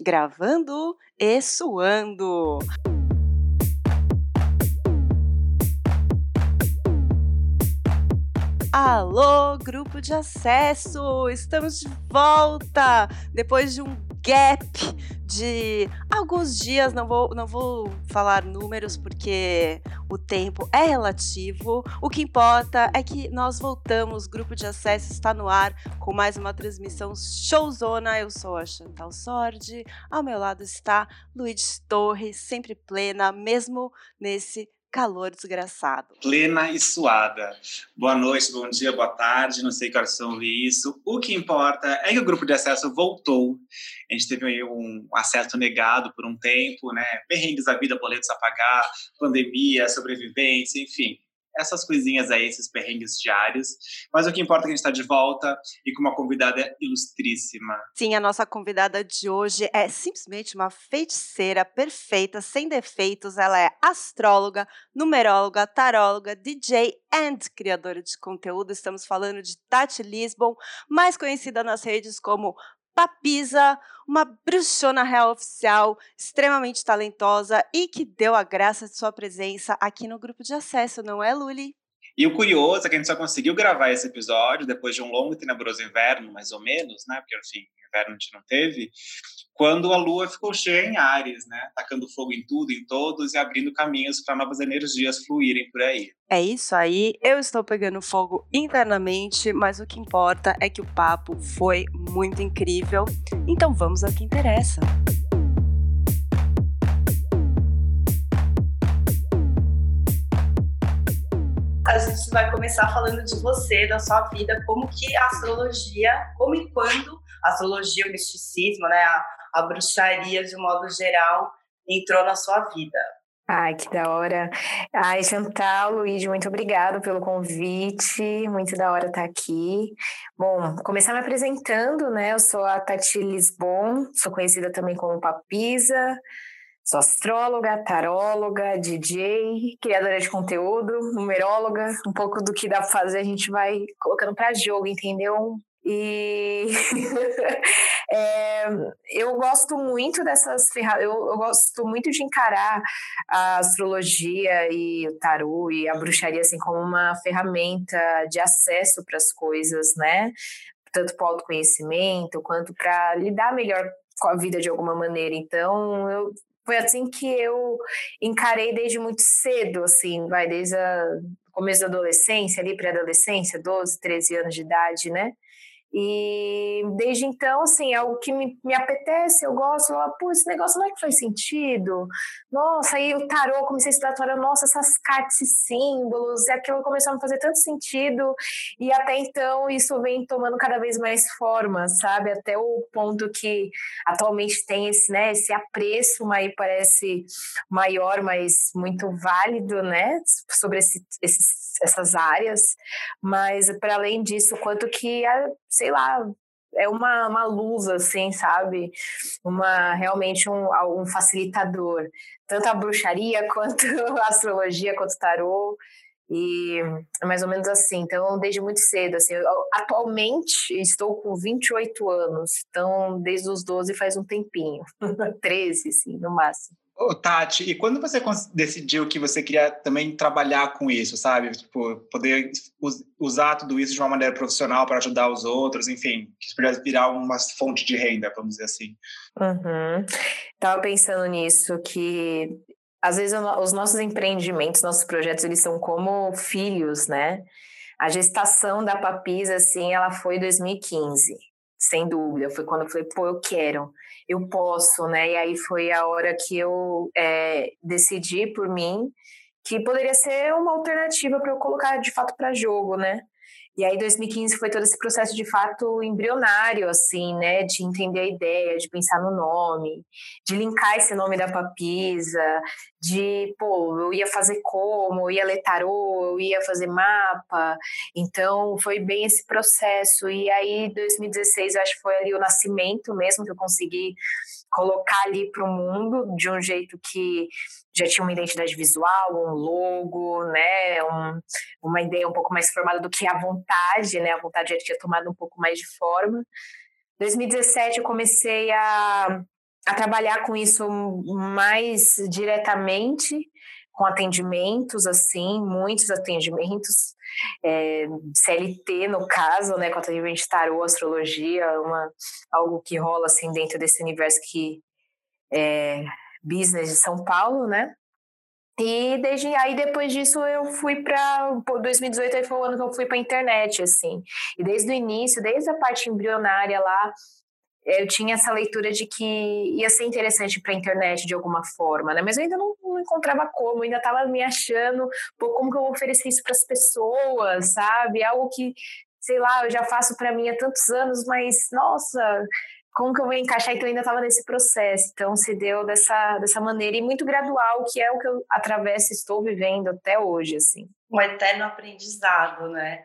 Gravando e suando. Alô, grupo de acesso! Estamos de volta depois de um gap de alguns dias. Não vou, não vou falar números porque o tempo é relativo. O que importa é que nós voltamos. Grupo de acesso está no ar com mais uma transmissão showzona. Eu sou a Chantal Sordi. Ao meu lado está Luiz Torres, sempre plena, mesmo nesse calor desgraçado. Plena e suada. Boa noite, bom dia, boa tarde, não sei que horas são isso. O que importa é que o grupo de acesso voltou. A gente teve aí um acesso negado por um tempo, né? Perrengues da vida, boletos a pagar, pandemia, sobrevivência, enfim essas coisinhas aí, esses perrengues diários. Mas o que importa é que a gente está de volta e com uma convidada ilustríssima. Sim, a nossa convidada de hoje é simplesmente uma feiticeira perfeita, sem defeitos. Ela é astróloga, numeróloga, taróloga, DJ and criadora de conteúdo. Estamos falando de Tati Lisbon, mais conhecida nas redes como Papisa, uma bruxona real oficial, extremamente talentosa e que deu a graça de sua presença aqui no grupo de acesso, não é, Luli? E o curioso é que a gente só conseguiu gravar esse episódio depois de um longo e tenebroso inverno, mais ou menos, né? Porque, enfim, inverno a gente não teve quando a Lua ficou cheia em Ares, né? Tacando fogo em tudo, em todos e abrindo caminhos para novas energias fluírem por aí. É isso aí. Eu estou pegando fogo internamente, mas o que importa é que o papo foi muito incrível. Então vamos ao que interessa. A gente vai começar falando de você, da sua vida, como que a astrologia, como e quando a astrologia, o misticismo, né, a, a bruxaria de um modo geral entrou na sua vida? Ai, que da hora. Ai, Chantal, Luiz, muito obrigado pelo convite. Muito da hora estar aqui. Bom, começar me apresentando, né? Eu sou a Tati Lisbon, sou conhecida também como Papisa. Sou astróloga, taróloga, DJ, criadora de conteúdo, numeróloga. Um pouco do que dá pra fazer a gente vai colocando para jogo, entendeu? E é, eu gosto muito dessas ferramentas, eu, eu, gosto muito de encarar a astrologia e o tarô e a bruxaria assim como uma ferramenta de acesso para as coisas, né? Tanto para o autoconhecimento quanto para lidar melhor com a vida de alguma maneira. Então, eu foi assim que eu encarei desde muito cedo, assim, vai desde o começo da adolescência, ali pré-adolescência, 12, 13 anos de idade, né? E desde então, assim, é algo que me, me apetece, eu gosto, eu, pô, esse negócio não é que faz sentido. Nossa, aí o tarô, comecei a estudar tarô, nossa, essas cartas e símbolos, e aquilo começou a me fazer tanto sentido. E até então isso vem tomando cada vez mais forma, sabe? Até o ponto que atualmente tem esse, né, esse apreço, mas parece maior, mas muito válido, né, sobre esse, esses essas áreas, mas para além disso, quanto que, é, sei lá, é uma, uma luz, assim, sabe? Uma, realmente um, um facilitador. Tanto a bruxaria, quanto a astrologia, quanto o tarô. E é mais ou menos assim. Então, desde muito cedo, assim, eu, atualmente estou com 28 anos. Então, desde os 12 faz um tempinho. 13, assim, no máximo. Ô, Tati, e quando você decidiu que você queria também trabalhar com isso, sabe? Tipo, poder usar tudo isso de uma maneira profissional para ajudar os outros, enfim, que isso pudesse virar uma fonte de renda, vamos dizer assim. Uhum. Tava pensando nisso, que às vezes os nossos empreendimentos, nossos projetos, eles são como filhos, né? A gestação da Papisa, assim, ela foi em 2015 sem dúvida. Foi quando eu falei, pô, eu quero, eu posso, né? E aí foi a hora que eu é, decidi por mim que poderia ser uma alternativa para eu colocar de fato para jogo, né? E aí 2015 foi todo esse processo de fato embrionário, assim, né? De entender a ideia, de pensar no nome, de linkar esse nome da papisa, de, pô, eu ia fazer como, eu ia ler tarô, eu ia fazer mapa. Então foi bem esse processo. E aí 2016 eu acho que foi ali o nascimento mesmo que eu consegui colocar ali para o mundo de um jeito que já tinha uma identidade visual, um logo, né, um, uma ideia um pouco mais formada do que a vontade, né, a vontade já tinha tomado um pouco mais de forma. 2017 eu comecei a a trabalhar com isso mais diretamente, com atendimentos, assim, muitos atendimentos, é, CLT no caso, né, com atendimento de tarô, astrologia, uma, algo que rola, assim, dentro desse universo que é business de São Paulo, né, e desde aí, depois disso, eu fui para 2018 aí foi o ano que eu fui para internet, assim. E desde o início, desde a parte embrionária lá, eu tinha essa leitura de que ia ser interessante para a internet de alguma forma, né? Mas eu ainda não, não encontrava como, ainda estava me achando, pô, como que eu vou oferecer isso para as pessoas, sabe? Algo que, sei lá, eu já faço para mim há tantos anos, mas nossa, como que eu vou encaixar? Então, eu ainda estava nesse processo. Então, se deu dessa, dessa maneira e muito gradual, que é o que eu atravesso estou vivendo até hoje, assim. Um eterno aprendizado, né?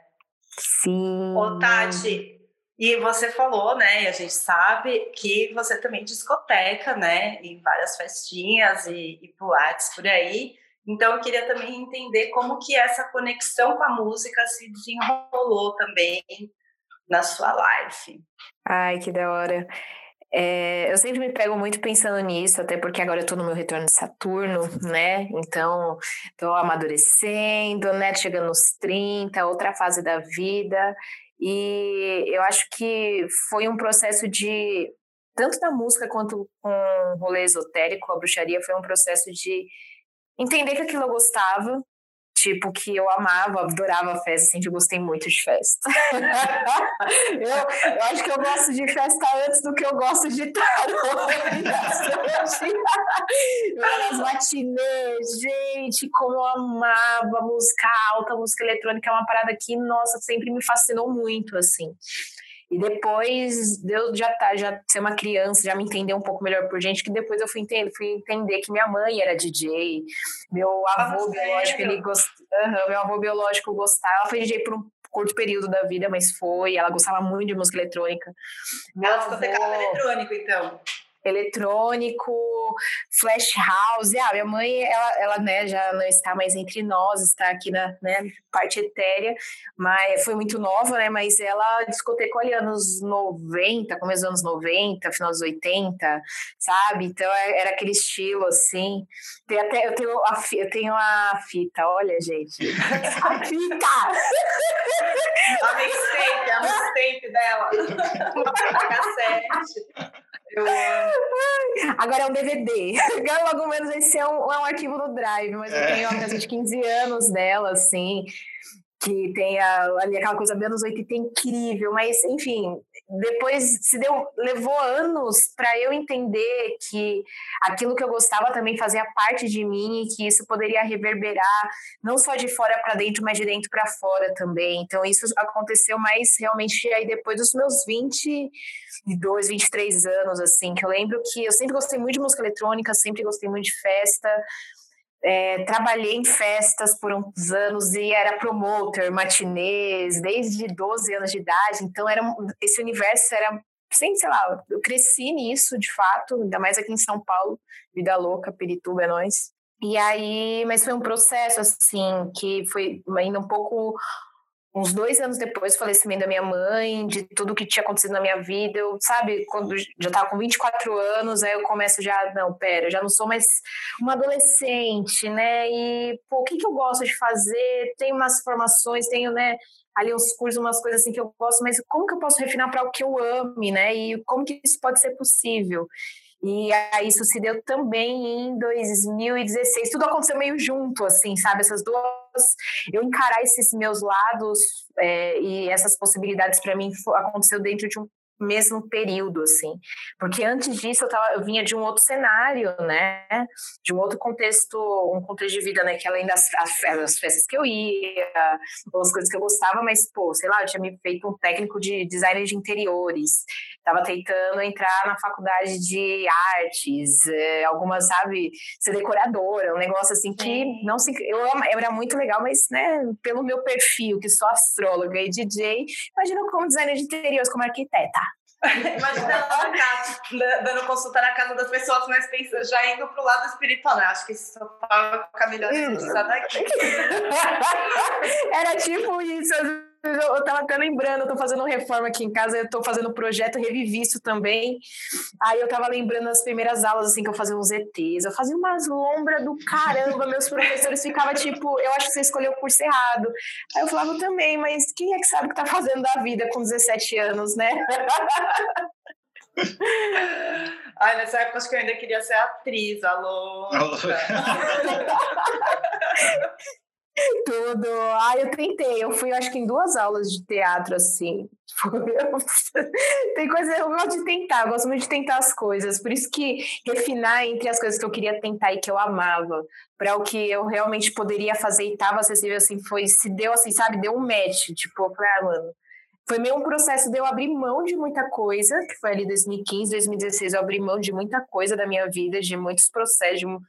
Sim. Ô, Tati, e você falou, né, e a gente sabe que você também discoteca, né, em várias festinhas e, e boates por aí. Então, eu queria também entender como que essa conexão com a música se desenrolou também na sua live. Ai, que da hora. É, eu sempre me pego muito pensando nisso, até porque agora eu tô no meu retorno de Saturno, né? Então, tô amadurecendo, né? Chegando nos 30, outra fase da vida. E eu acho que foi um processo de, tanto na música quanto com o rolê esotérico, a bruxaria, foi um processo de entender que aquilo eu gostava, tipo, que eu amava, adorava festa, sempre gostei muito de festa. eu, eu acho que eu gosto de festa antes do que eu gosto de tarô. As matinês, gente, como eu amava música alta, música eletrônica, é uma parada que, nossa, sempre me fascinou muito, assim. E depois eu já tá, já ser uma criança, já me entender um pouco melhor por gente, que depois eu fui entender, fui entender que minha mãe era DJ, meu avô ah, biológico, ele gost... Uhum, meu avô biológico gostava, ela foi DJ por um curto período da vida, mas foi, ela gostava muito de música eletrônica. Meu ela avô... ficou eletrônico, então eletrônico, flash house. Ah, minha mãe, ela, ela né, já não está mais entre nós, está aqui na né, parte etérea, mas foi muito nova, né? Mas ela discotecou ali anos 90, começo dos anos 90, final dos 80, sabe? Então é, era aquele estilo assim. Tem até, eu, tenho a, eu tenho a fita, olha, gente. a fita! a mixtape, a mixtape dela. cassete. Eu... Agora é um DVD. Logo menos esse é um, é um arquivo no Drive, mas é. eu tenho a casa de 15 anos dela, assim que tem a, ali aquela coisa bem anos 80 incrível, mas enfim, depois se deu levou anos para eu entender que aquilo que eu gostava também fazia parte de mim e que isso poderia reverberar não só de fora para dentro, mas de dentro para fora também. Então isso aconteceu mais realmente aí depois dos meus 22, 23 anos assim, que eu lembro que eu sempre gostei muito de música eletrônica, sempre gostei muito de festa, é, trabalhei em festas por uns anos e era promoter, matinês, desde 12 anos de idade. Então, era, esse universo era, sem, sei lá, eu cresci nisso, de fato, ainda mais aqui em São Paulo, vida louca, Pirituba é nós. E aí, mas foi um processo, assim, que foi ainda um pouco uns dois anos depois do falecimento da minha mãe, de tudo que tinha acontecido na minha vida, eu, sabe, quando já tava com 24 anos, aí eu começo já, não, pera, eu já não sou mais uma adolescente, né, e, pô, o que que eu gosto de fazer? Tenho umas formações, tenho, né, ali uns cursos, umas coisas assim que eu gosto, mas como que eu posso refinar para o que eu ame, né, e como que isso pode ser possível? E aí isso se deu também em 2016. Tudo aconteceu meio junto, assim, sabe? Essas duas. Eu encarar esses meus lados é, e essas possibilidades para mim aconteceu dentro de um mesmo período, assim. Porque antes disso eu, tava, eu vinha de um outro cenário, né? De um outro contexto, um contexto de vida, né? Que além das as, as festas que eu ia, as coisas que eu gostava, mas, pô, sei lá, eu tinha me feito um técnico de design de interiores. Tava tentando entrar na faculdade de artes, é, algumas, sabe, ser decoradora, um negócio assim que não se. Eu, eu era muito legal, mas, né, pelo meu perfil, que sou astróloga e DJ, imagina como designer de interiores, como arquiteta. Imagina ela na casa, dando consulta na casa das pessoas, mas pensa, já indo pro lado espiritual, né? Acho que isso só vai ficar melhor se daqui. Era tipo isso, às eu tava até lembrando, eu tô fazendo reforma aqui em casa, eu tô fazendo um projeto Revivisto também. Aí eu tava lembrando das primeiras aulas, assim, que eu fazia uns ETs. Eu fazia umas lombras do caramba, meus professores ficavam tipo, eu acho que você escolheu o curso errado. Aí eu falava também, mas quem é que sabe o que tá fazendo da vida com 17 anos, né? Ai, nessa época acho que eu ainda queria ser atriz, alô. Tudo. Ah, eu tentei. Eu fui, acho que em duas aulas de teatro, assim. Tem coisa, eu gosto de tentar, eu gosto muito de tentar as coisas. Por isso que refinar entre as coisas que eu queria tentar e que eu amava, para o que eu realmente poderia fazer e estava acessível, assim, foi, se deu assim, sabe, deu um match. Tipo, eu falei, ah, mano, foi meio um processo de eu abrir mão de muita coisa, que foi ali 2015, 2016, eu abri mão de muita coisa da minha vida, de muitos processos, de um,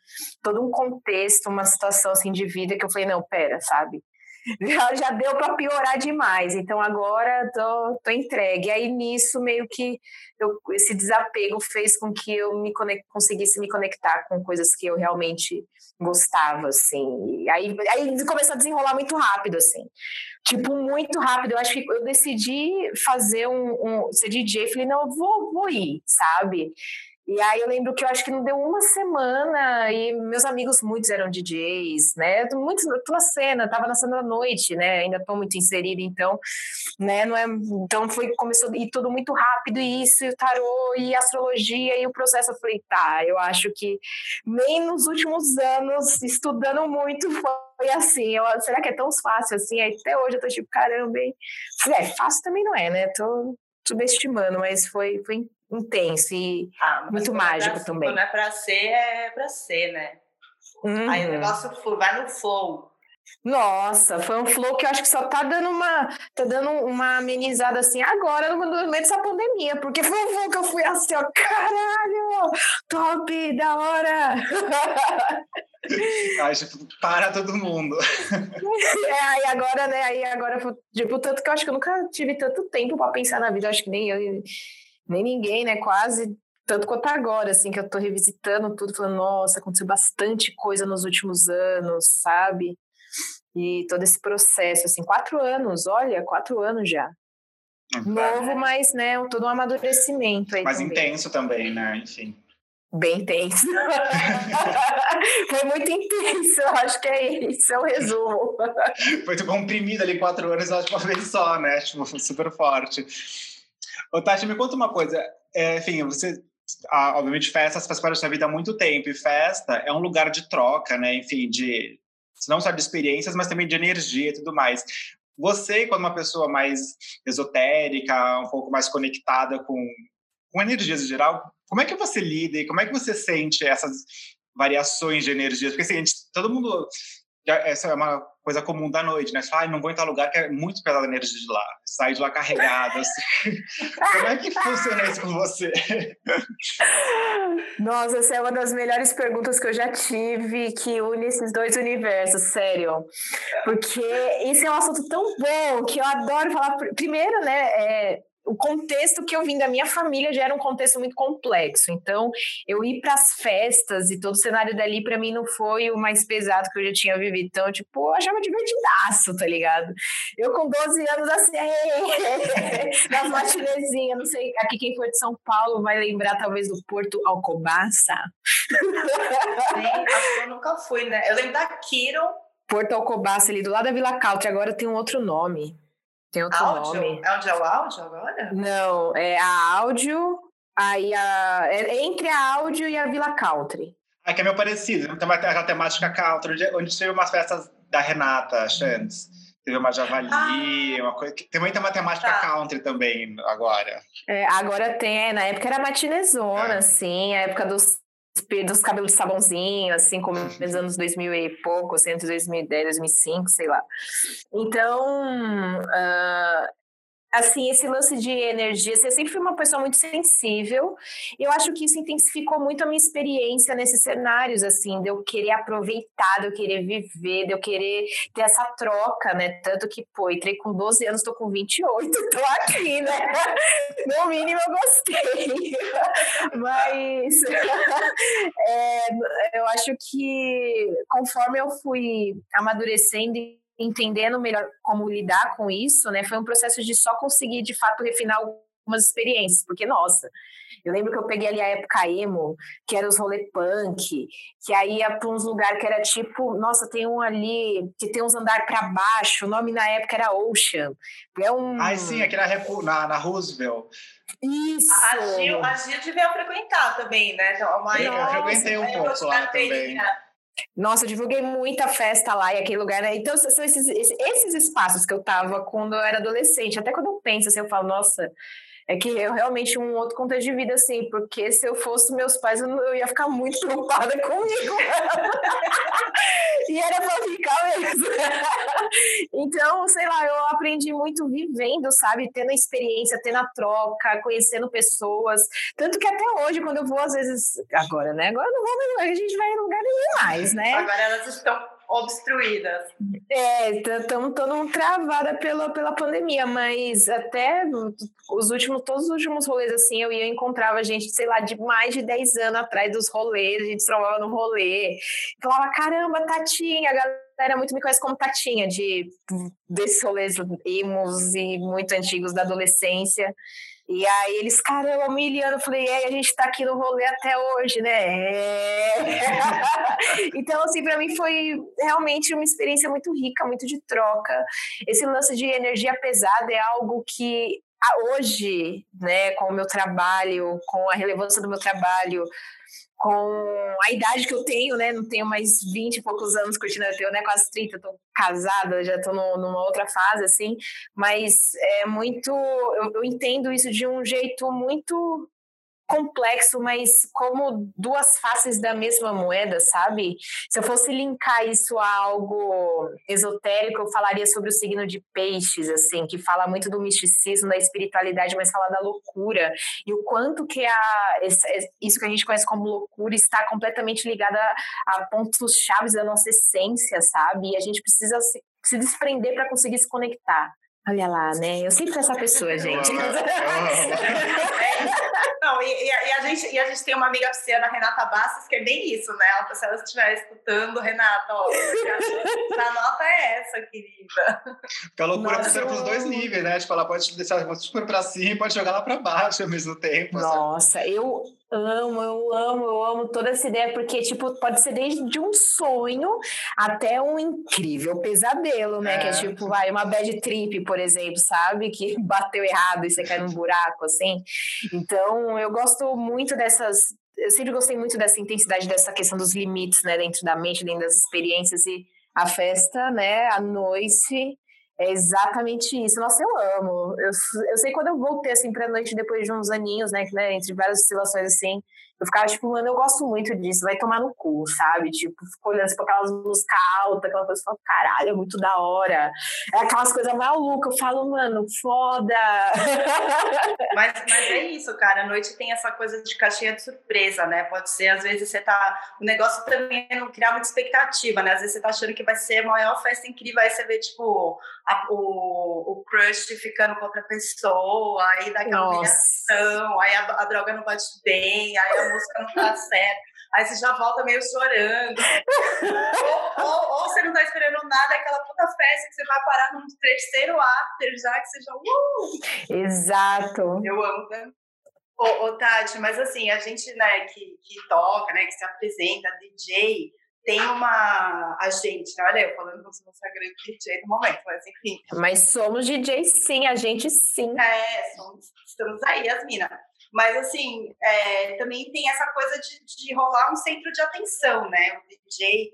todo um contexto, uma situação assim de vida que eu falei, não, pera, sabe? Já, já deu para piorar demais, então agora tô, tô entregue. Aí nisso meio que eu, esse desapego fez com que eu me conect, conseguisse me conectar com coisas que eu realmente gostava, assim. E aí, aí começou a desenrolar muito rápido, assim. Tipo, muito rápido. Eu acho que eu decidi fazer um, um ser DJ. Falei, não, eu vou, vou ir, sabe? E aí eu lembro que eu acho que não deu uma semana e meus amigos muitos eram DJs, né? Muitos, tô na cena, tava na cena da noite, né? Ainda tô muito inserida, então, né? Não é, então foi começou e tudo muito rápido e isso, e o tarô e astrologia e o processo. Eu falei, tá, eu acho que nem nos últimos anos estudando muito foi assim. Eu, será que é tão fácil assim? Aí, até hoje eu tô tipo, caramba, hein? É, fácil também não é, né? Tô subestimando, mas foi, foi intenso e ah, muito mágico pra, também. Quando é pra ser, é pra ser, né? Uhum. Aí o uhum. negócio vai no flow. Nossa, foi um flow que eu acho que só tá dando uma, tá dando uma amenizada assim agora no, meio dessa pandemia, porque foi um flow que eu fui assim, ó, caralho, top, da hora. Aí, tipo, para todo mundo. É, aí agora, né, aí agora, tipo, tanto que eu acho que eu nunca tive tanto tempo para pensar na vida, acho que nem eu, nem ninguém, né? Quase tanto quanto agora, assim, que eu tô revisitando tudo, falando, nossa, aconteceu bastante coisa nos últimos anos, sabe? E todo esse processo, assim, quatro anos, olha, quatro anos já. Uhum. Novo, mas, né, todo um amadurecimento aí. Mas também. intenso também, né? Enfim. Bem intenso. Foi muito intenso, eu acho que é isso, é o resumo. Foi tipo comprimido ali quatro anos, acho, uma vez só, né? Tipo, super forte. Ô, Tati, me conta uma coisa. É, enfim, você, ah, obviamente, festas faz parte da sua vida há muito tempo, e festa é um lugar de troca, né? Enfim, de não só de experiências, mas também de energia e tudo mais. Você, quando uma pessoa mais esotérica, um pouco mais conectada com, com energias em geral, como é que você lida e como é que você sente essas variações de energias? Porque, assim, gente, todo mundo essa é uma coisa comum da noite, né? Você fala, ah, não vou em lugar que é muito pesada a energia de lá. Sai de lá carregado, assim. Como é que funciona isso com você? Nossa, essa é uma das melhores perguntas que eu já tive, que une esses dois universos, sério. Porque isso é um assunto tão bom que eu adoro falar. Primeiro, né, é, o contexto que eu vim da minha família já era um contexto muito complexo. Então, eu ir para as festas e todo o cenário dali para mim não foi o mais pesado que eu já tinha vivido. Então, tipo, eu achava divertidaço, tá ligado? Eu com 12 anos assim, nas matinezinhas, não sei, aqui quem for de São Paulo vai lembrar talvez do Porto Alcobaça. Eu nunca fui, né? Eu lembro da Kiron. Porto Alcobaça ali do lado da Vila Country, agora tem um outro nome. Tem outro áudio? nome. É onde é o áudio agora? Não, é a áudio, aí a, é entre a áudio e a Vila Country. Aqui é meio parecido, tem uma, a temática country, onde teve umas festas da Renata Chantes. Teve uma javali, ah, uma coisa. Tem muita matemática tá. country também agora. É, agora tem, é, na época era matinezona, é. assim, a época dos dos cabelos de sabãozinho, assim, como nos anos 2000 e pouco, assim, entre 2010 e 2005, sei lá. Então, uh, assim, esse lance de energia, você sempre foi uma pessoa muito sensível. Eu acho que isso intensificou muito a minha experiência nesses cenários, assim, de eu querer aproveitar, de eu querer viver, de eu querer ter essa troca, né? Tanto que, pô, entrei com 12 anos, tô com 28, tô aqui, né? No mínimo eu gostei. Mas é, eu acho que conforme eu fui amadurecendo entendendo melhor como lidar com isso, né, foi um processo de só conseguir de fato refinar algumas experiências, porque nossa, eu lembro que eu peguei ali a época emo, que era os rolê punk, que aí ia para uns lugares que era tipo, nossa, tem um ali que tem uns andar para baixo, o nome na época era Ocean. É um Ai, sim, aqui na, na, na Roosevelt. Isso. A Gil, a Gil devia frequentar também, né? Então, uma, eu nossa, frequentei um pouco lá também. Nossa, eu divulguei muita festa lá e aquele lugar, né? Então, são esses, esses espaços que eu tava quando eu era adolescente. Até quando eu penso assim, eu falo, nossa, é que eu realmente um outro contexto de vida, assim, porque se eu fosse meus pais, eu, eu ia ficar muito preocupada comigo. e era pra ficar mesmo. então, sei lá, eu aprendi muito vivendo, sabe? Tendo a experiência, tendo a troca, conhecendo pessoas. Tanto que até hoje, quando eu vou, às vezes, agora, né? Agora não vou, a gente vai em lugar nenhum mais, né? Agora elas estão obstruídas. É, estamos todo mundo travada pela, pela pandemia, mas até os últimos, todos os últimos rolês, assim, eu ia encontrava gente, sei lá, de mais de 10 anos atrás dos rolês, a gente trovava no rolê, falava, caramba, Tatinha, a galera muito me conhece como Tatinha, de, desses rolês emos e muito antigos da adolescência, e aí eles, caramba, Miliano, eu falei, é, a gente tá aqui no rolê até hoje, né? É. então, assim, para mim foi realmente uma experiência muito rica, muito de troca. Esse lance de energia pesada é algo que hoje, né, com o meu trabalho, com a relevância do meu trabalho, com a idade que eu tenho, né? Não tenho mais 20 e poucos anos curtindo, eu tenho né, quase 30, tô casada, já no, numa outra fase, assim, mas é muito. Eu, eu entendo isso de um jeito muito complexo, mas como duas faces da mesma moeda, sabe? Se eu fosse linkar isso a algo esotérico, eu falaria sobre o signo de peixes, assim, que fala muito do misticismo, da espiritualidade, mas fala da loucura. E o quanto que a, isso que a gente conhece como loucura está completamente ligada a pontos chaves da nossa essência, sabe? E a gente precisa se, se desprender para conseguir se conectar. Olha lá, né? Eu sempre fui essa pessoa, gente. Não, e, e, a gente, e a gente tem uma amiga pisciana, Renata Bastos, que é bem isso, né? Ela, se ela estiver escutando, Renata, ó, a nota é essa, querida. Porque a loucura Nossa, funciona para os dois níveis, né? Tipo, ela pode deixar super para cima e pode jogar lá para baixo ao mesmo tempo. Nossa, sabe? eu amo, eu amo, eu amo toda essa ideia, porque, tipo, pode ser desde um sonho até um incrível pesadelo, né? É. Que é tipo, vai, uma bad trip, por exemplo, sabe? Que bateu errado e você cai num buraco, assim. Então, eu gosto muito dessas. Eu sempre gostei muito dessa intensidade, dessa questão dos limites, né? Dentro da mente, dentro das experiências e a festa, né? A noite é exatamente isso. Nossa, eu amo. Eu, eu sei quando eu voltei, assim, pra noite depois de uns aninhos, né, né, entre várias oscilações, assim, eu ficava tipo, mano, eu gosto muito disso, vai tomar no cu, sabe? Tipo, fico olhando assim, aquelas músicas altas, aquela coisa, falo, caralho, é muito da hora. É aquelas coisas malucas, eu falo, mano, foda. Mas, mas é isso, cara, a noite tem essa coisa de caixinha de surpresa, né? Pode ser, às vezes você tá. O negócio também é não criar muita expectativa, né? Às vezes você tá achando que vai ser a maior festa incrível, aí você vê, tipo, a, o, o crush ficando com outra pessoa, aí dá aquela humilhação, aí a, a droga não bate bem, aí a música não tá certa. Aí você já volta meio chorando. ou, ou, ou, você não tá esperando nada, é aquela puta festa que você vai parar num terceiro after já, que você já. Uh! Exato. Eu amo, né? Ô, ô, Tati, mas assim, a gente, né, que, que toca, né, que se apresenta, DJ, tem uma. A gente, né? olha, eu falando como se fosse a grande DJ do momento, mas enfim. Mas somos DJ sim, a gente sim. É, somos, estamos aí, as minas. Mas, assim, é, também tem essa coisa de, de rolar um centro de atenção, né? O DJ,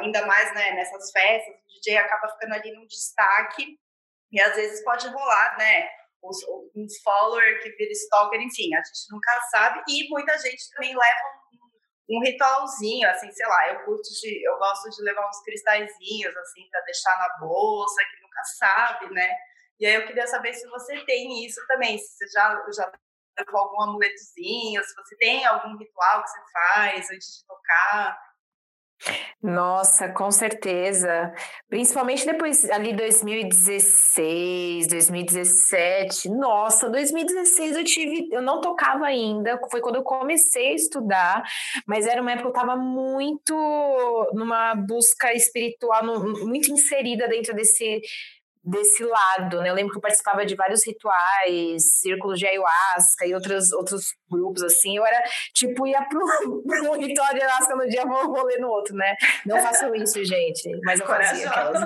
ainda mais né, nessas festas, o DJ acaba ficando ali no destaque e às vezes pode rolar, né? Os, uns follower que vira stalker, enfim, a gente nunca sabe. E muita gente também leva um, um ritualzinho, assim, sei lá, eu curto de, eu gosto de levar uns cristalzinhos, assim, para deixar na bolsa, que nunca sabe, né? E aí eu queria saber se você tem isso também, se você já, já com algum amuletozinho, se você tem algum ritual que você faz antes de tocar. Nossa, com certeza. Principalmente depois ali 2016, 2017. Nossa, 2016 eu tive, eu não tocava ainda, foi quando eu comecei a estudar, mas era uma época que eu estava muito numa busca espiritual, muito inserida dentro desse desse lado, né? Eu lembro que eu participava de vários rituais, círculos de ayahuasca e outros, outros grupos, assim. Eu era, tipo, ia pro, pro ritual de ayahuasca no dia, vou, vou ler no outro, né? Não façam isso, gente. Mas eu fazia aquelas.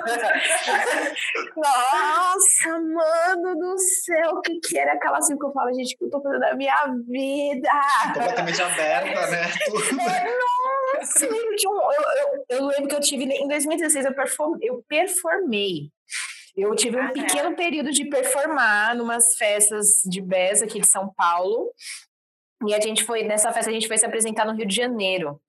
Nossa, mano do céu, o que que era aquela assim que eu falo, gente, que eu tô fazendo da minha vida? Completamente aberta, né? É, nossa, eu, eu, eu, eu lembro que eu tive, em 2016, eu, perform, eu performei eu tive um ah, é. pequeno período de performar numas festas de Beza aqui de São Paulo. E a gente foi, nessa festa, a gente foi se apresentar no Rio de Janeiro.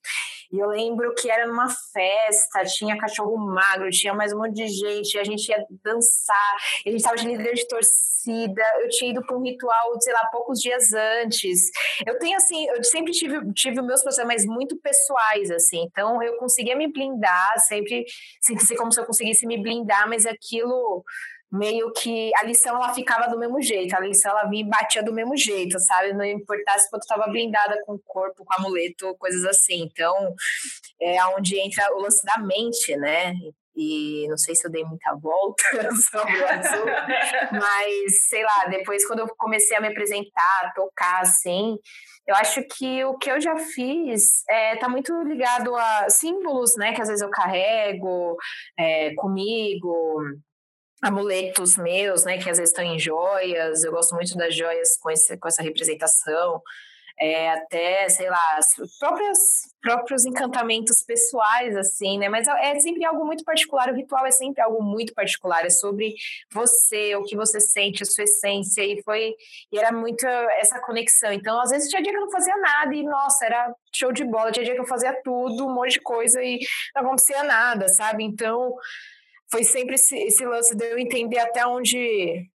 E eu lembro que era numa festa, tinha cachorro magro, tinha mais um monte de gente, a gente ia dançar, a gente estava de líder de torcida, eu tinha ido para um ritual, sei lá, poucos dias antes. Eu tenho, assim, eu sempre tive, tive meus processos, muito pessoais, assim, então eu conseguia me blindar, sempre senti como se eu conseguisse me blindar, mas aquilo meio que a lição ela ficava do mesmo jeito, a lição ela vinha e batia do mesmo jeito, sabe? Não importasse quanto estava blindada com o corpo, com amuleto, coisas assim. Então, é onde entra o lance da mente, né? E não sei se eu dei muita volta sobre o azul, mas sei lá, depois quando eu comecei a me apresentar, tocar assim, eu acho que o que eu já fiz é, tá muito ligado a símbolos, né? Que às vezes eu carrego é, comigo, amuletos meus, né, que às vezes estão em joias, eu gosto muito das joias com, esse, com essa representação, é, até, sei lá, próprios, próprios encantamentos pessoais, assim, né, mas é, sempre algo muito particular, o ritual é sempre algo muito particular, é sobre você, o que você sente, a sua essência, e foi, e era muito essa conexão, então, às vezes tinha dia que eu não fazia nada, e, nossa, era show de bola, tinha dia que eu fazia tudo, um monte de coisa, e não acontecia nada, sabe, então foi sempre esse, esse lance de eu entender até onde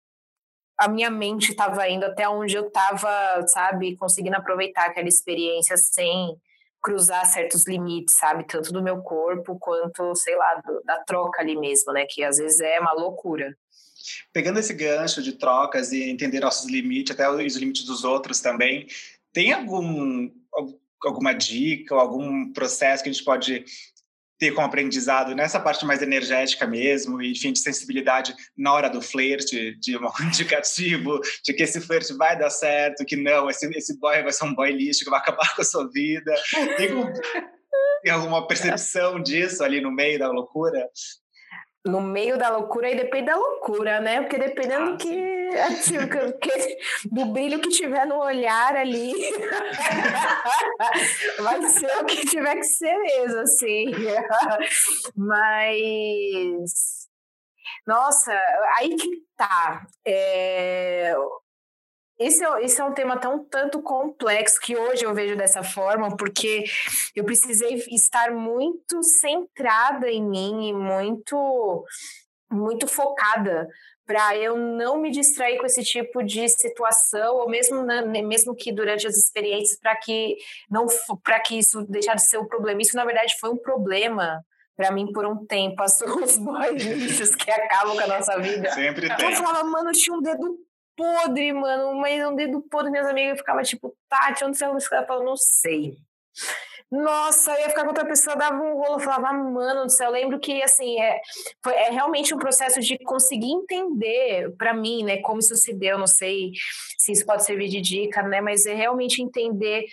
a minha mente estava indo, até onde eu estava, sabe, conseguindo aproveitar aquela experiência sem cruzar certos limites, sabe, tanto do meu corpo quanto, sei lá, do, da troca ali mesmo, né, que às vezes é uma loucura. Pegando esse gancho de trocas e entender nossos limites, até os limites dos outros também, tem algum alguma dica ou algum processo que a gente pode ter como aprendizado nessa parte mais energética mesmo, e, enfim, de sensibilidade na hora do flerte, de um indicativo de que esse flerte vai dar certo, que não, esse, esse boy vai ser um boy lixo, que vai acabar com a sua vida. Tem, tem alguma percepção disso ali no meio da loucura? No meio da loucura e depende da loucura, né? Porque dependendo ah, que, assim, que, do brilho que tiver no olhar ali, vai ser o que tiver que ser mesmo, assim. Mas nossa, aí que tá. É, esse é, esse é um tema tão tanto complexo que hoje eu vejo dessa forma, porque eu precisei estar muito centrada em mim e muito, muito focada para eu não me distrair com esse tipo de situação, ou mesmo, mesmo que durante as experiências, para que não para que isso deixar de ser um problema. Isso, na verdade, foi um problema para mim por um tempo. Passou os boys que acabam com a nossa vida. Sempre tem. Eu falava, mano, tinha um dedo podre, mano, mas um dedo podre, minhas amigas ficavam tipo, Tati, onde você arruma Eu não sei. Nossa, eu ia ficar com outra pessoa, dava um rolo, falava, mano do céu, eu lembro que, assim, é, foi, é realmente um processo de conseguir entender, para mim, né, como isso se deu, não sei se isso pode servir de dica, né, mas é realmente entender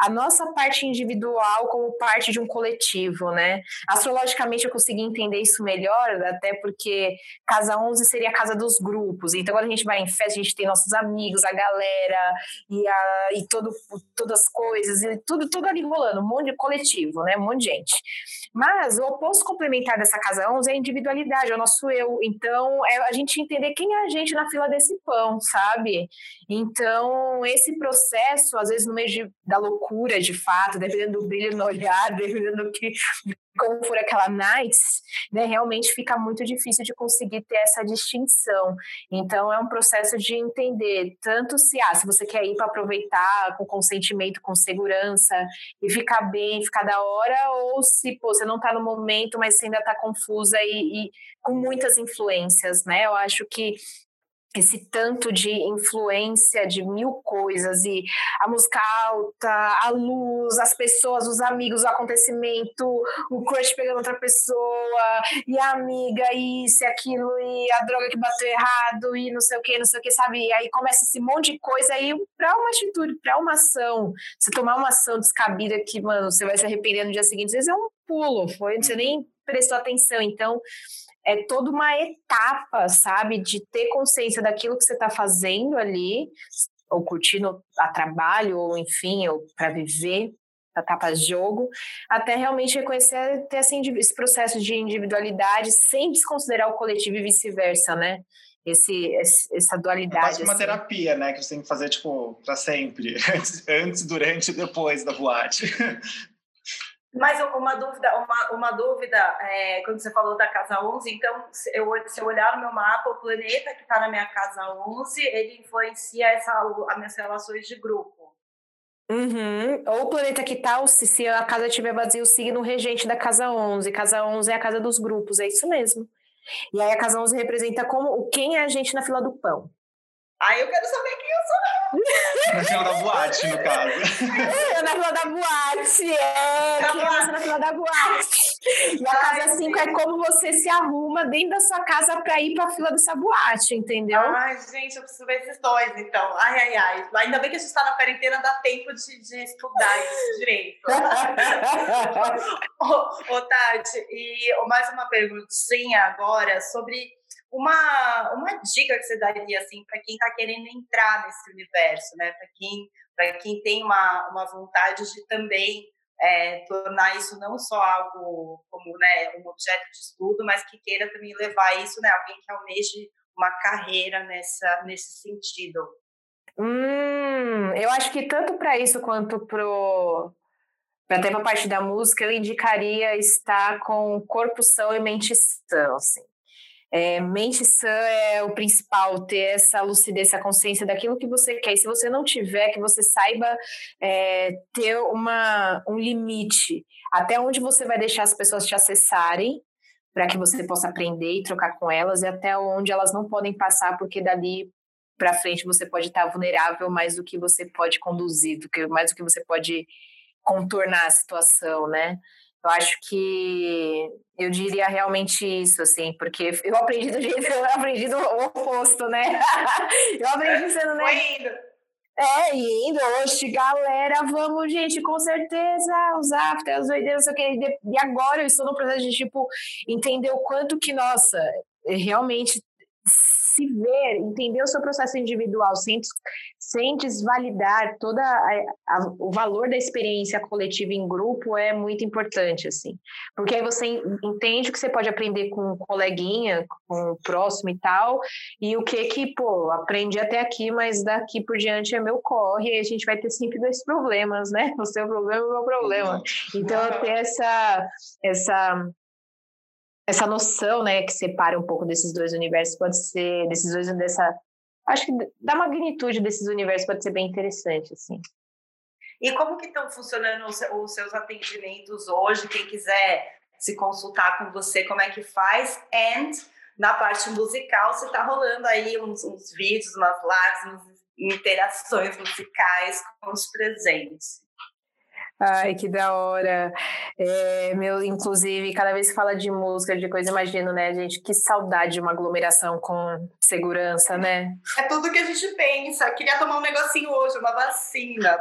a nossa parte individual como parte de um coletivo, né? Astrologicamente eu consegui entender isso melhor, até porque casa 11 seria a casa dos grupos. Então, quando a gente vai em festa, a gente tem nossos amigos, a galera e, a, e todo, todas as coisas, e tudo, tudo ali rolando, um monte de coletivo, né? Um monte de gente. Mas o oposto complementar dessa casa 11 é a individualidade, é o nosso eu. Então, é a gente entender quem é a gente na fila desse pão, sabe? Então, esse processo, às vezes, no meio de, da loucura, loucura de fato, dependendo do brilho no olhar, dependendo do que como for aquela nights, né, realmente fica muito difícil de conseguir ter essa distinção. Então é um processo de entender tanto se ah, se você quer ir para aproveitar com consentimento, com segurança e ficar bem, ficar da hora, ou se pô, você não está no momento, mas você ainda está confusa e, e com muitas influências, né? Eu acho que esse tanto de influência de mil coisas e a música alta, a luz, as pessoas, os amigos, o acontecimento, o crush pegando outra pessoa e a amiga, isso e aquilo e a droga que bateu errado e não sei o que, não sei o que, sabe? E aí começa esse monte de coisa aí para uma atitude, para uma ação, você tomar uma ação descabida que, mano, você vai se arrepender no dia seguinte, às vezes é um pulo, foi, você uhum. nem prestou atenção, então é toda uma etapa, sabe, de ter consciência daquilo que você está fazendo ali, ou curtindo a trabalho, ou enfim, ou para viver etapas de jogo, até realmente reconhecer ter esse, esse processo de individualidade sem desconsiderar o coletivo e vice-versa, né? Esse, essa dualidade. É quase uma assim. terapia, né? Que você tem que fazer, tipo, para sempre. Antes, antes, durante e depois da boate. Mas uma dúvida, uma, uma dúvida é, quando você falou da casa 11, então, se eu, se eu olhar no meu mapa, o planeta que está na minha casa 11, ele influencia essa, as minhas relações de grupo. Uhum. Ou o planeta que tal, tá, se, se a casa estiver vazia, o signo regente da casa 11. Casa 11 é a casa dos grupos, é isso mesmo. E aí a casa 11 representa como quem é a gente na fila do pão. Aí eu quero saber quem eu sou. Na fila da boate, no caso. É, na fila da boate, é. Na, boate. na fila da boate. E a casa 5 é como você se arruma dentro da sua casa pra ir pra fila dessa boate, entendeu? Ai, gente, eu preciso ver esses dois, então. Ai, ai, ai. Ainda bem que a gente tá na quarentena, dá tempo de, de estudar isso direito. ô, ô, Tati, e mais uma perguntinha agora sobre uma, uma dica que você daria assim para quem está querendo entrar nesse universo, né? Para quem para quem tem uma, uma vontade de também é, tornar isso não só algo como né, um objeto de estudo, mas que queira também levar isso, né? Alguém que almeje uma carreira nessa nesse sentido. Hum, eu acho que tanto para isso quanto pro para ter a parte da música, eu indicaria estar com corpo são e mente são, assim. É, mente sã é o principal, ter essa lucidez, essa consciência daquilo que você quer. E se você não tiver, que você saiba é, ter uma, um limite. Até onde você vai deixar as pessoas te acessarem, para que você possa aprender e trocar com elas, e até onde elas não podem passar, porque dali para frente você pode estar vulnerável mais do que você pode conduzir, do que, mais do que você pode contornar a situação, né? Eu acho que eu diria realmente isso, assim, porque eu aprendi do jeito, eu aprendi do oposto, né? eu aprendi sendo, né? Indo. É, indo hoje, galera, vamos, gente, com certeza, os after, as doideiras, não sei o que. E agora eu estou no processo de, tipo, entender o quanto que, nossa, realmente se ver, entender o seu processo individual sem, sem desvalidar toda a, a, o valor da experiência coletiva em grupo é muito importante, assim. Porque aí você entende o que você pode aprender com um coleguinha, com o próximo e tal, e o que que, pô, aprendi até aqui, mas daqui por diante é meu corre, e a gente vai ter sempre dois problemas, né? O seu problema e o meu problema. Então, ter essa, essa essa noção, né, que separa um pouco desses dois universos pode ser, desses dois, dessa, acho que da magnitude desses universos pode ser bem interessante, assim. E como que estão funcionando os seus atendimentos hoje? Quem quiser se consultar com você, como é que faz? And na parte musical, você está rolando aí uns, uns vídeos, umas lives, interações musicais com os presentes. Ai, que da hora. É, meu, inclusive, cada vez que fala de música, de coisa, imagino, né, gente? Que saudade de uma aglomeração com segurança, né? É tudo que a gente pensa. Queria tomar um negocinho hoje, uma vacina.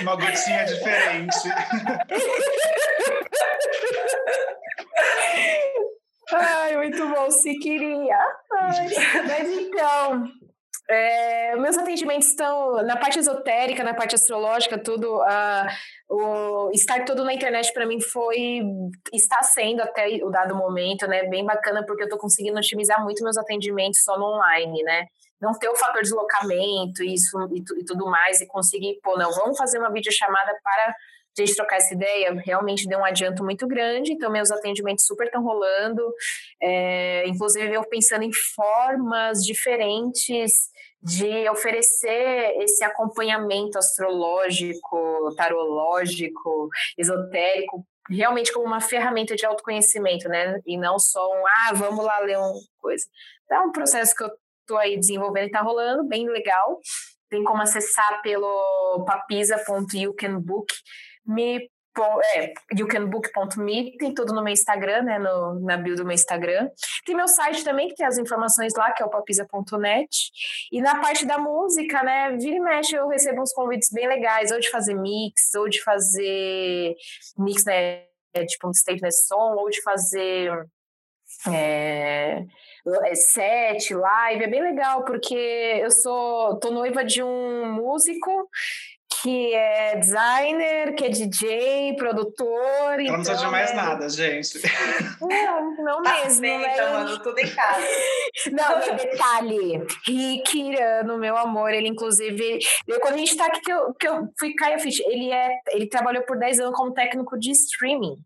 uma gotinha diferente. Ai, muito bom, se queria. Ai, mas então, é, meus atendimentos estão na parte esotérica, na parte astrológica, tudo. Uh, o estar todo na internet para mim foi está sendo até o dado momento, né, bem bacana porque eu estou conseguindo otimizar muito meus atendimentos só no online, né? não ter o fator deslocamento isso, e, e tudo mais, e conseguir, pô, não, vamos fazer uma videochamada para a gente trocar essa ideia, realmente deu um adianto muito grande, então meus atendimentos super estão rolando, é, inclusive eu pensando em formas diferentes de oferecer esse acompanhamento astrológico, tarológico, esotérico, realmente como uma ferramenta de autoconhecimento, né? E não só um, ah, vamos lá ler uma coisa. Então, é um processo que eu estou aí desenvolvendo e está rolando, bem legal. Tem como acessar pelo papisa.youcanbook me é, youcanbook.me, tem tudo no meu Instagram, né, no, na bio do meu Instagram. Tem meu site também, que tem as informações lá, que é o papisa.net. E na parte da música, né, vira e mexe, eu recebo uns convites bem legais, ou de fazer mix, ou de fazer mix, né, tipo um statement song, ou de fazer... É, é, set, live, é bem legal, porque eu sou tô noiva de um músico que é designer, que é DJ, produtor. Ela então, não precisa de mais é... nada, gente. Não, não tá mesmo. Bem, né? Então, mano, tudo em casa. Não, detalhe, Rick Irano, meu amor, ele inclusive, eu, quando a gente tá aqui, que eu, que eu fui cair a ficha, ele, é, ele trabalhou por 10 anos como técnico de streaming.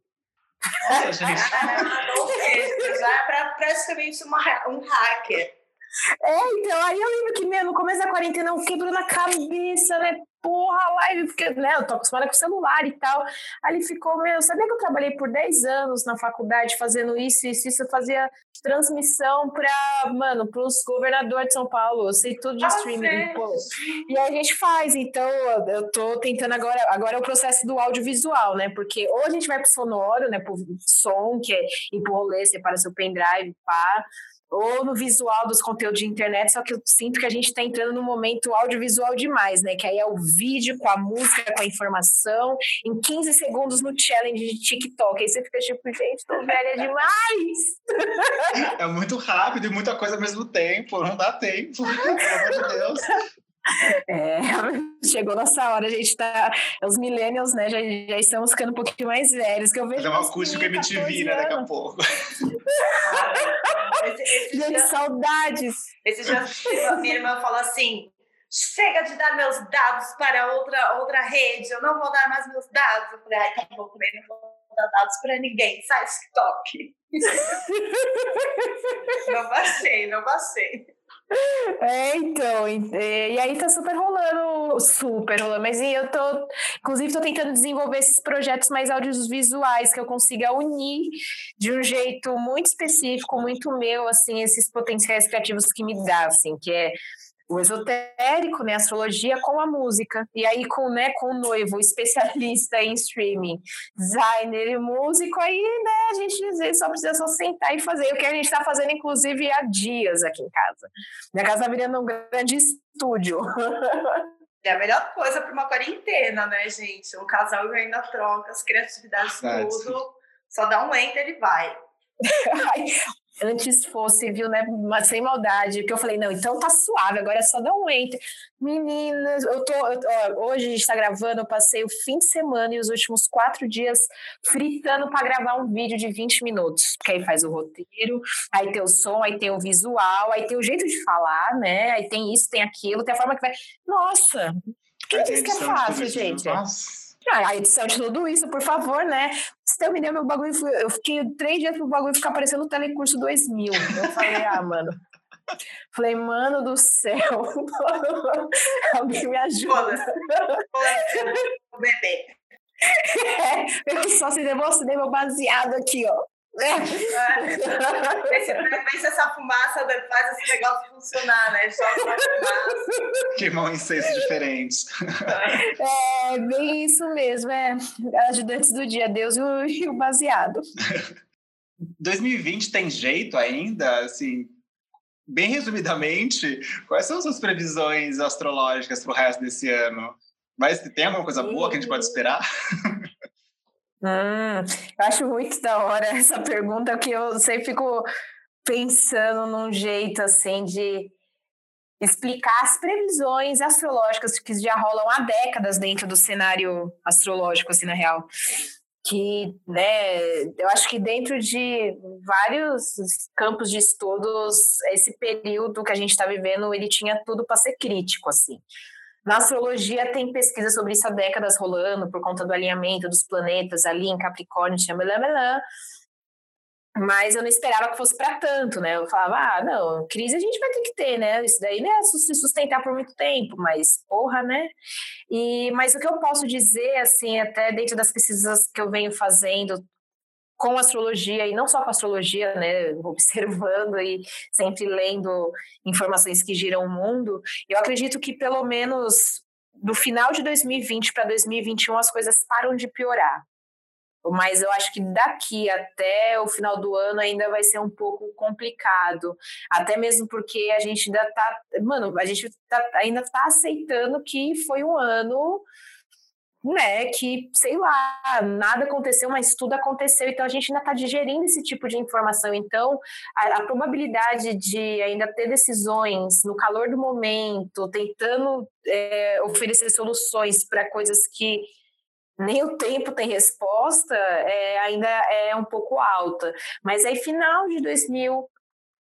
Olha, gente. já é pra, praticamente uma, um hacker. É, então, aí eu lembro que, meu, no começo da quarentena, eu quebrou na cabeça, né? Porra, live, porque né, eu tô acostumada com celular e tal. Aí ele ficou, meu, sabia que eu trabalhei por 10 anos na faculdade fazendo isso, isso, isso, eu fazia transmissão para, mano, pros governadores de São Paulo, eu sei tudo de ah, streaming. E aí a gente faz, então eu tô tentando agora, agora é o processo do audiovisual, né, porque ou a gente vai pro sonoro, né, pro som, que é ir pro rolê, separa seu pendrive, pá, ou no visual dos conteúdos de internet, só que eu sinto que a gente está entrando no momento audiovisual demais, né? Que aí é o vídeo com a música, com a informação, em 15 segundos no challenge de TikTok. Aí você fica tipo, gente, tô velha demais! É muito rápido e muita coisa ao mesmo tempo, não dá tempo, pelo amor de Deus. É, chegou nossa hora, a gente tá. Os millennials, né? Já, já estamos ficando um pouquinho mais velhos. Que eu vejo Fazer uma acústica MTV, né? Daqui a pouco. esse, esse gente, dia, saudades. Esse dia minha irmã falou assim: chega de dar meus dados para outra, outra rede, eu não vou dar mais meus dados. Eu falei, ai, tá bom, também não vou dar dados para ninguém, sai TikTok. não baixei, não baixei. É, então, e aí tá super rolando, super rolando, mas eu tô, inclusive tô tentando desenvolver esses projetos mais audiovisuais que eu consiga unir de um jeito muito específico, muito meu, assim, esses potenciais criativos que me dá, assim, que é o esotérico, né, astrologia com a música. E aí com, né, com o noivo, especialista em streaming, designer e músico, aí, né, a gente só precisa só sentar e fazer. O que a gente está fazendo, inclusive, há dias aqui em casa. Minha casa tá virando um grande estúdio. É a melhor coisa para uma quarentena, né, gente? Um casal ainda troca as criatividades, tudo. Só dá um enter e vai. antes fosse, viu, né? Mas sem maldade, porque eu falei, não, então tá suave, agora é só dar um enter. Meninas, eu tô. Eu, ó, hoje a gente tá gravando, eu passei o fim de semana e os últimos quatro dias fritando para gravar um vídeo de 20 minutos. Porque aí faz o roteiro, aí tem o som, aí tem o visual, aí tem o jeito de falar, né? Aí tem isso, tem aquilo, tem a forma que vai. Nossa! Quem disse que é fácil, gente? Nossa. A edição de tudo isso, por favor, né? Se terminei meu bagulho, eu fiquei três dias pro bagulho ficar aparecendo no Telecurso 2000. Eu falei, ah, mano. Falei, mano do céu, alguém me ajuda. O bebê. É, eu só se demonstrei meu baseado aqui, ó. É. Se essa fumaça faz esse negócio funcionar, né? Só fumaça. Queimar incêndios diferentes. É, bem isso mesmo, é. Ajudantes do dia, Deus e o, e o baseado. 2020 tem jeito ainda, assim, bem resumidamente, quais são as suas previsões astrológicas para o resto desse ano? Mas tem alguma coisa boa que a gente pode esperar? Hum, eu acho muito da hora essa pergunta, que eu sempre fico pensando num jeito assim de explicar as previsões astrológicas que já rolam há décadas dentro do cenário astrológico, assim, na real. que, né, eu acho que dentro de vários campos de estudos, esse período que a gente está vivendo, ele tinha tudo para ser crítico, assim. Na astrologia tem pesquisa sobre isso há décadas rolando, por conta do alinhamento dos planetas ali em Capricórnio, blá, mas eu não esperava que fosse para tanto, né? Eu falava, ah, não, crise a gente vai ter que ter, né? Isso daí não é se sustentar por muito tempo, mas porra, né? E, mas o que eu posso dizer, assim, até dentro das pesquisas que eu venho fazendo com astrologia, e não só com astrologia, né? Observando e sempre lendo informações que giram o mundo, eu acredito que pelo menos do final de 2020 para 2021 as coisas param de piorar. Mas eu acho que daqui até o final do ano ainda vai ser um pouco complicado. Até mesmo porque a gente ainda tá. Mano, a gente tá, ainda tá aceitando que foi um ano né, que, sei lá, nada aconteceu, mas tudo aconteceu, então a gente ainda está digerindo esse tipo de informação. Então, a, a, probabilidade de ainda ter decisões no calor do momento, tentando é, oferecer soluções para coisas que nem o tempo tem resposta, é, ainda é um pouco alta. Mas aí, final de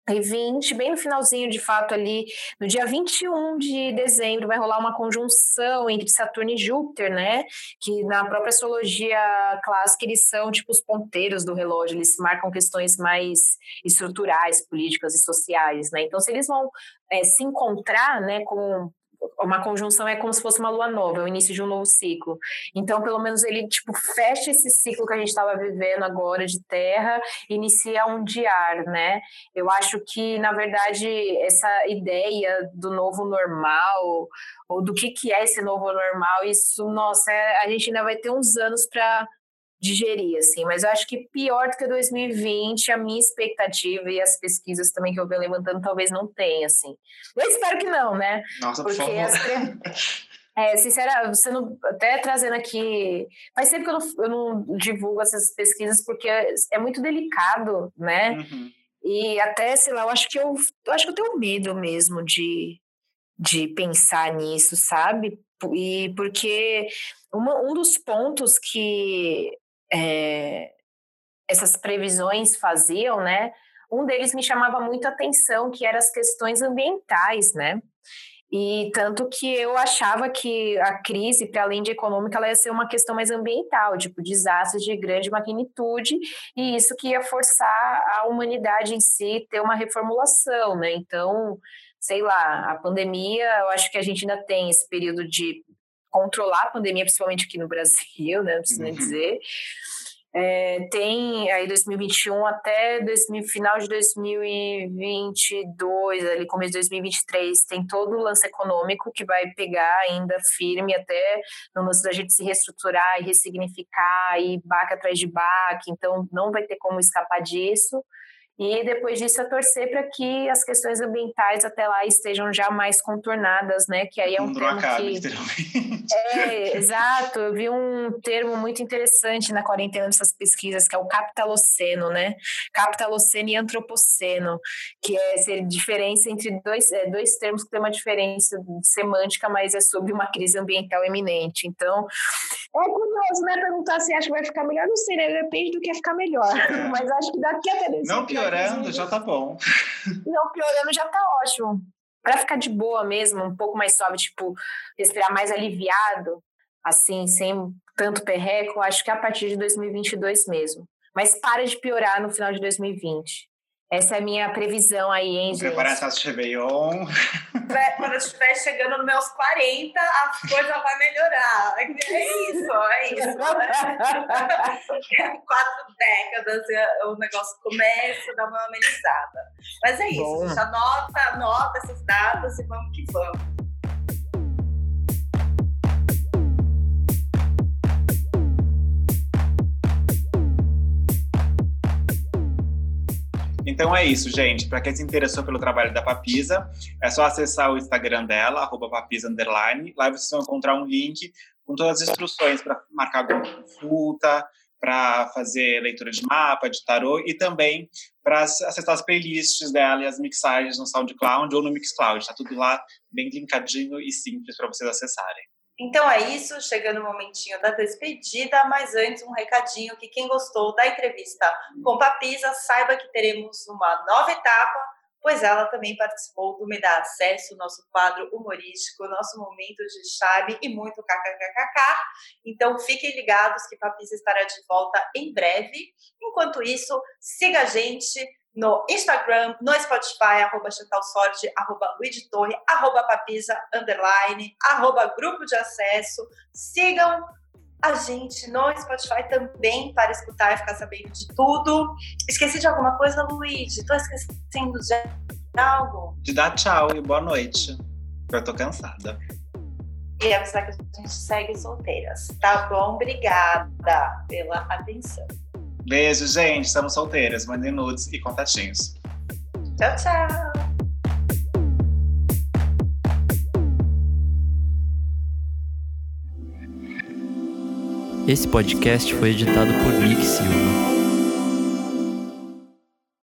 2020, bem no finalzinho, de fato, ali, no dia 21 de dezembro, vai rolar uma conjunção entre Saturno e Júpiter, né? Que na própria astrologia clássica eles são tipo os ponteiros do relógio, eles marcam questões mais estruturais, políticas e sociais, né? Então, se eles vão é, se encontrar, né, com uma conjunção é como se fosse uma lua nova, é o início de um novo ciclo. Então, pelo menos ele tipo fecha esse ciclo que a gente estava vivendo agora de terra, inicia um de ar, né? Eu acho que na verdade essa ideia do novo normal ou do que que é esse novo normal, isso, nossa, é, a gente ainda vai ter uns anos para digerir, assim. Mas eu acho que pior do que 2020, a minha expectativa e as pesquisas também que eu venho levantando talvez não tenha, assim. Eu espero que não, né? Nossa, Porque por favor. As... É, sincera, você não, até trazendo aqui, faz tempo que eu não, eu não divulgo essas pesquisas porque é, é muito delicado, né? Uhum. E até, sei lá, eu acho que eu, eu acho que eu tenho medo mesmo de, de pensar nisso, sabe? E porque uma, um dos pontos que é, essas previsões faziam, né? Um deles me chamava muito a atenção, que eram as questões ambientais, né? E tanto que eu achava que a crise, para além de econômica, ela ia ser uma questão mais ambiental, tipo desastres de grande magnitude, e isso que ia forçar a humanidade em si ter uma reformulação, né? Então, sei lá, a pandemia, eu acho que a gente ainda tem esse período de controlar a pandemia, principalmente aqui no Brasil, né? Não preciso nem uhum. dizer. É, tem aí 2021 até 2000, final de 2022, ali começo de 2023, tem todo o lance econômico que vai pegar ainda firme até no lance da gente se reestruturar e ressignificar e baque atrás de baque, então não vai ter como escapar disso. E depois disso é torcer para que as questões ambientais até lá estejam já mais contornadas, né? Que aí é um termo acabe, que... literalmente. É, exato. Eu vi um termo muito interessante na quarentena dessas pesquisas, que é o capitaloceno, né? Capitaloceno e antropoceno, que é a diferença entre dois, é, dois termos que tem uma diferença semântica, mas é sobre uma crise ambiental eminente. Então, é curioso, né? Perguntar se acha que vai ficar melhor, não sei, né? Depende do que é ficar melhor. Mas acho que daqui até Não piorando, já tá bom. Não piorando, já tá ótimo. Para ficar de boa mesmo, um pouco mais suave, tipo, respirar mais aliviado, assim, sem tanto perreco, acho que é a partir de 2022 mesmo. Mas para de piorar no final de 2020. Essa é a minha previsão aí, hein, gente? Preparar essa de Réveillon. Quando eu estiver chegando nos meus 40, a coisa vai melhorar. É isso, é isso. Quatro décadas o negócio começa a dar uma amenizada. Mas é isso, Bom. anota, anota essas datas e vamos que vamos. Então é isso, gente. Para quem se interessou pelo trabalho da Papisa, é só acessar o Instagram dela, papisa underline. Lá vocês vão encontrar um link com todas as instruções para marcar consulta, para fazer leitura de mapa, de tarô e também para acessar as playlists dela e as mixagens no SoundCloud ou no Mixcloud. Está tudo lá bem linkadinho e simples para vocês acessarem. Então é isso, chegando o momentinho da despedida, mas antes um recadinho que quem gostou da entrevista com Papisa, saiba que teremos uma nova etapa, pois ela também participou do Me Dá Acesso, nosso quadro humorístico, nosso momento de charme e muito kkkk. Então fiquem ligados que Papisa estará de volta em breve. Enquanto isso, siga a gente no Instagram, no Spotify, arroba Sorte, arroba Luiz Torre, arroba Papisa, underline, arroba Grupo de Acesso. Sigam a gente no Spotify também para escutar e ficar sabendo de tudo. Esqueci de alguma coisa, Luiz? Estou esquecendo de algo? De dar tchau e boa noite. Eu tô cansada. E avisar que a gente segue solteiras. Tá bom? Obrigada pela atenção. Beijo, gente. Estamos solteiras. Mandem nudes e contatinhos. Tchau, tchau. Esse podcast foi editado por Nick Silva.